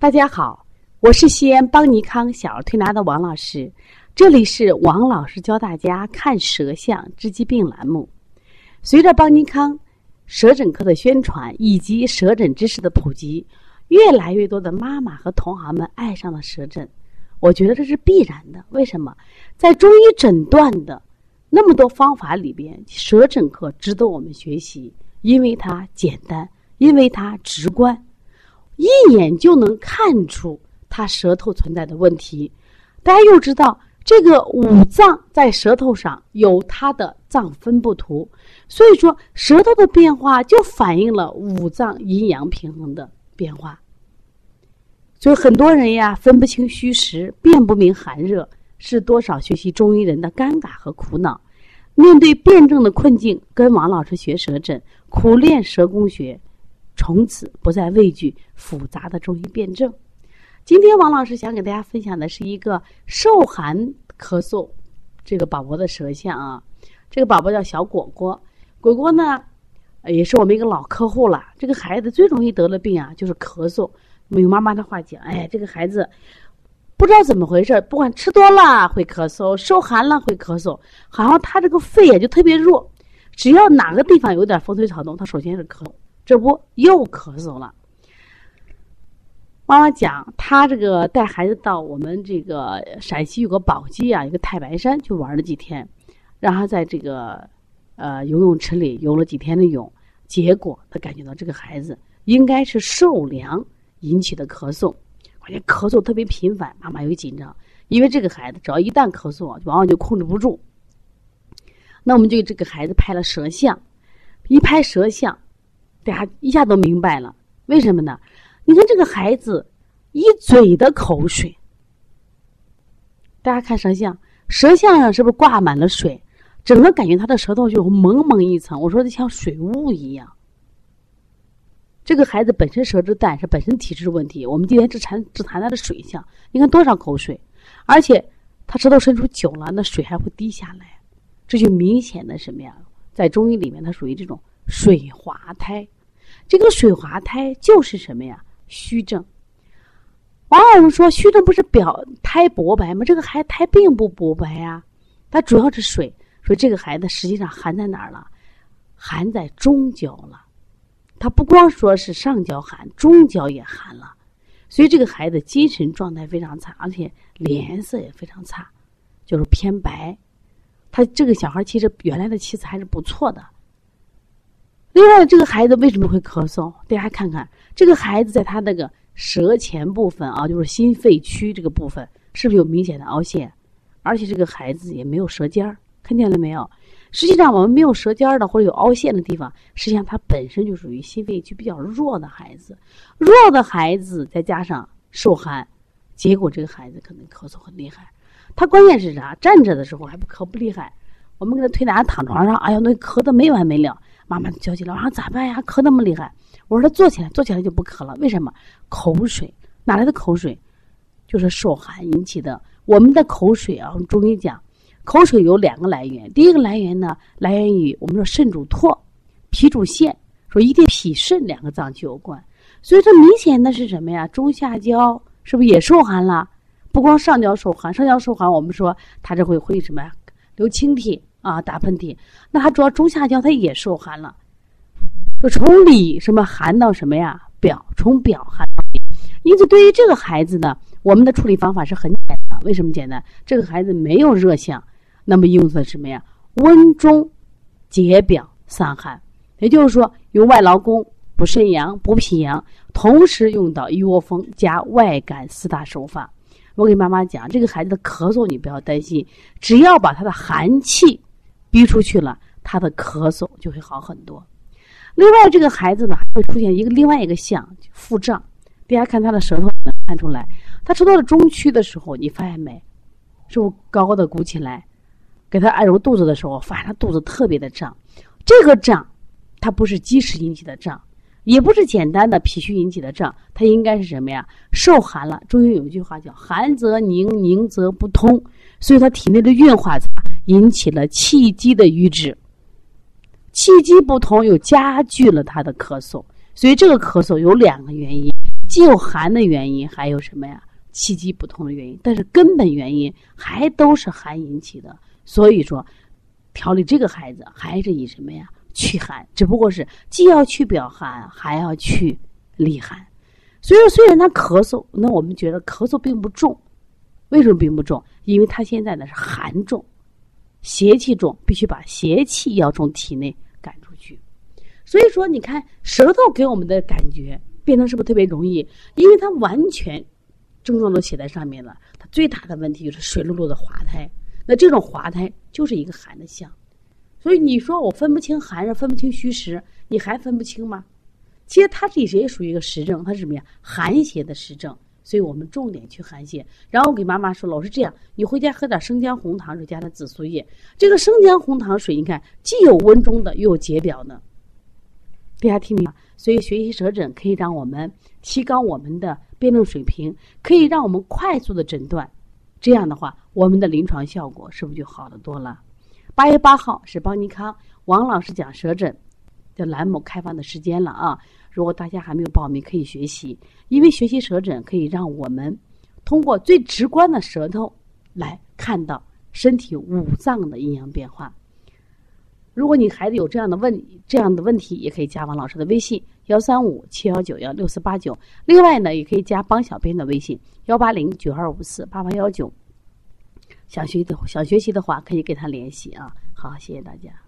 大家好，我是西安邦尼康小儿推拿的王老师，这里是王老师教大家看舌象治疾病栏目。随着邦尼康舌诊科的宣传以及舌诊知识的普及，越来越多的妈妈和同行们爱上了舌诊。我觉得这是必然的。为什么？在中医诊断的那么多方法里边，舌诊科值得我们学习，因为它简单，因为它直观。一眼就能看出他舌头存在的问题，大家又知道这个五脏在舌头上有它的脏分布图，所以说舌头的变化就反映了五脏阴阳平衡的变化。所以很多人呀分不清虚实，辨不明寒热，是多少学习中医人的尴尬和苦恼。面对辩证的困境，跟王老师学舌诊，苦练舌功学。从此不再畏惧复杂的中医辩证。今天王老师想给大家分享的是一个受寒咳嗽这个宝宝的舌象啊。这个宝宝叫小果果，果果呢也是我们一个老客户了。这个孩子最容易得的病啊就是咳嗽。用妈妈的话讲，哎，这个孩子不知道怎么回事，不管吃多了会咳嗽，受寒了会咳嗽，好像他这个肺也就特别弱，只要哪个地方有点风吹草动，他首先是咳。这不又咳嗽了。妈妈讲，她这个带孩子到我们这个陕西有个宝鸡啊，一个太白山去玩了几天，让他在这个呃游泳池里游了几天的泳，结果他感觉到这个孩子应该是受凉引起的咳嗽，而且咳嗽特别频繁。妈妈有紧张，因为这个孩子只要一旦咳嗽，往往就控制不住。那我们就给这个孩子拍了舌象，一拍舌象。大家一下都明白了，为什么呢？你看这个孩子一嘴的口水，大家看舌象，舌象上是不是挂满了水？整个感觉他的舌头就蒙蒙一层，我说的像水雾一样。这个孩子本身舌质淡，是本身体质问题。我们今天只谈只谈他的水象，你看多少口水，而且他舌头伸出久了，那水还会滴下来，这就明显的什么呀？在中医里面，它属于这种。水滑胎，这个水滑胎就是什么呀？虚症。往往我们说虚症不是表胎薄白吗？这个孩胎并不薄白呀，它主要是水。说这个孩子实际上寒在哪儿了？寒在中焦了。他不光说是上焦寒，中焦也寒了。所以这个孩子精神状态非常差，而且脸色也非常差，就是偏白。他这个小孩其实原来的气色还是不错的。另外，这个孩子为什么会咳嗽？大家看看，这个孩子在他那个舌前部分啊，就是心肺区这个部分，是不是有明显的凹陷？而且这个孩子也没有舌尖儿，看见了没有？实际上，我们没有舌尖儿的或者有凹陷的地方，实际上他本身就属于心肺区比较弱的孩子。弱的孩子再加上受寒，结果这个孩子可能咳嗽很厉害。他关键是啥？站着的时候还不咳不厉害，我们给他推拿躺床上，哎呀，那咳的没完没了。妈妈焦急了，我说咋办呀？咳那么厉害。我说他坐起来，坐起来就不咳了。为什么？口水哪来的口水？就是受寒引起的。我们的口水啊，中医讲，口水有两个来源。第一个来源呢，来源于我们说肾主唾，脾主腺，说一定脾肾两个脏器有关。所以这明显的是什么呀？中下焦是不是也受寒了？不光上焦受寒，上焦受寒，我们说他这会会什么呀？流清涕。啊，打喷嚏，那他主要中下焦，他也受寒了，就从里什么寒到什么呀？表从表寒，因此对于这个孩子呢，我们的处理方法是很简单。为什么简单？这个孩子没有热象，那么用的什么呀？温中解表散寒，也就是说用外劳宫补肾阳、补脾阳，同时用到一窝蜂加外感四大手法。我给妈妈讲，这个孩子的咳嗽你不要担心，只要把他的寒气。逼出去了，他的咳嗽就会好很多。另外，这个孩子呢还会出现一个另外一个象腹胀。大家看他的舌头能看出来，他吃到了中区的时候，你发现没？是不是高高的鼓起来？给他按揉肚子的时候，发现他肚子特别的胀。这个胀，它不是积食引起的胀，也不是简单的脾虚引起的胀，它应该是什么呀？受寒了。中医有一句话叫“寒则凝，凝则不通”，所以他体内的运化。引起了气机的瘀滞，气机不通又加剧了他的咳嗽，所以这个咳嗽有两个原因，既有寒的原因，还有什么呀？气机不通的原因，但是根本原因还都是寒引起的。所以说，调理这个孩子还是以什么呀？去寒，只不过是既要去表寒，还要去利寒。所以说，虽然他咳嗽，那我们觉得咳嗽并不重。为什么并不重？因为他现在呢是寒重，邪气重，必须把邪气要从体内赶出去。所以说，你看舌头给我们的感觉变成是不是特别容易？因为它完全症状都写在上面了。它最大的问题就是水漉漉的滑胎。那这种滑胎就是一个寒的象。所以你说我分不清寒热，分不清虚实，你还分不清吗？其实它这也属于一个实症，它是什么呀？寒邪的实症。所以我们重点去寒泻，然后我给妈妈说：“老师这样，你回家喝点生姜红糖水加点紫苏叶。这个生姜红糖水，你看既有温中的，又有解表的。大家听明白？所以学习舌诊可以让我们提高我们的辩证水平，可以让我们快速的诊断。这样的话，我们的临床效果是不是就好得多了？八月八号是邦尼康王老师讲舌诊的栏目开放的时间了啊！如果大家还没有报名，可以学习。”因为学习舌诊可以让我们通过最直观的舌头来看到身体五脏的阴阳变化。如果你孩子有这样的问这样的问题，也可以加王老师的微信幺三五七幺九幺六四八九。另外呢，也可以加帮小编的微信幺八零九二五四八八幺九。想学的想学习的话，可以跟他联系啊。好，谢谢大家。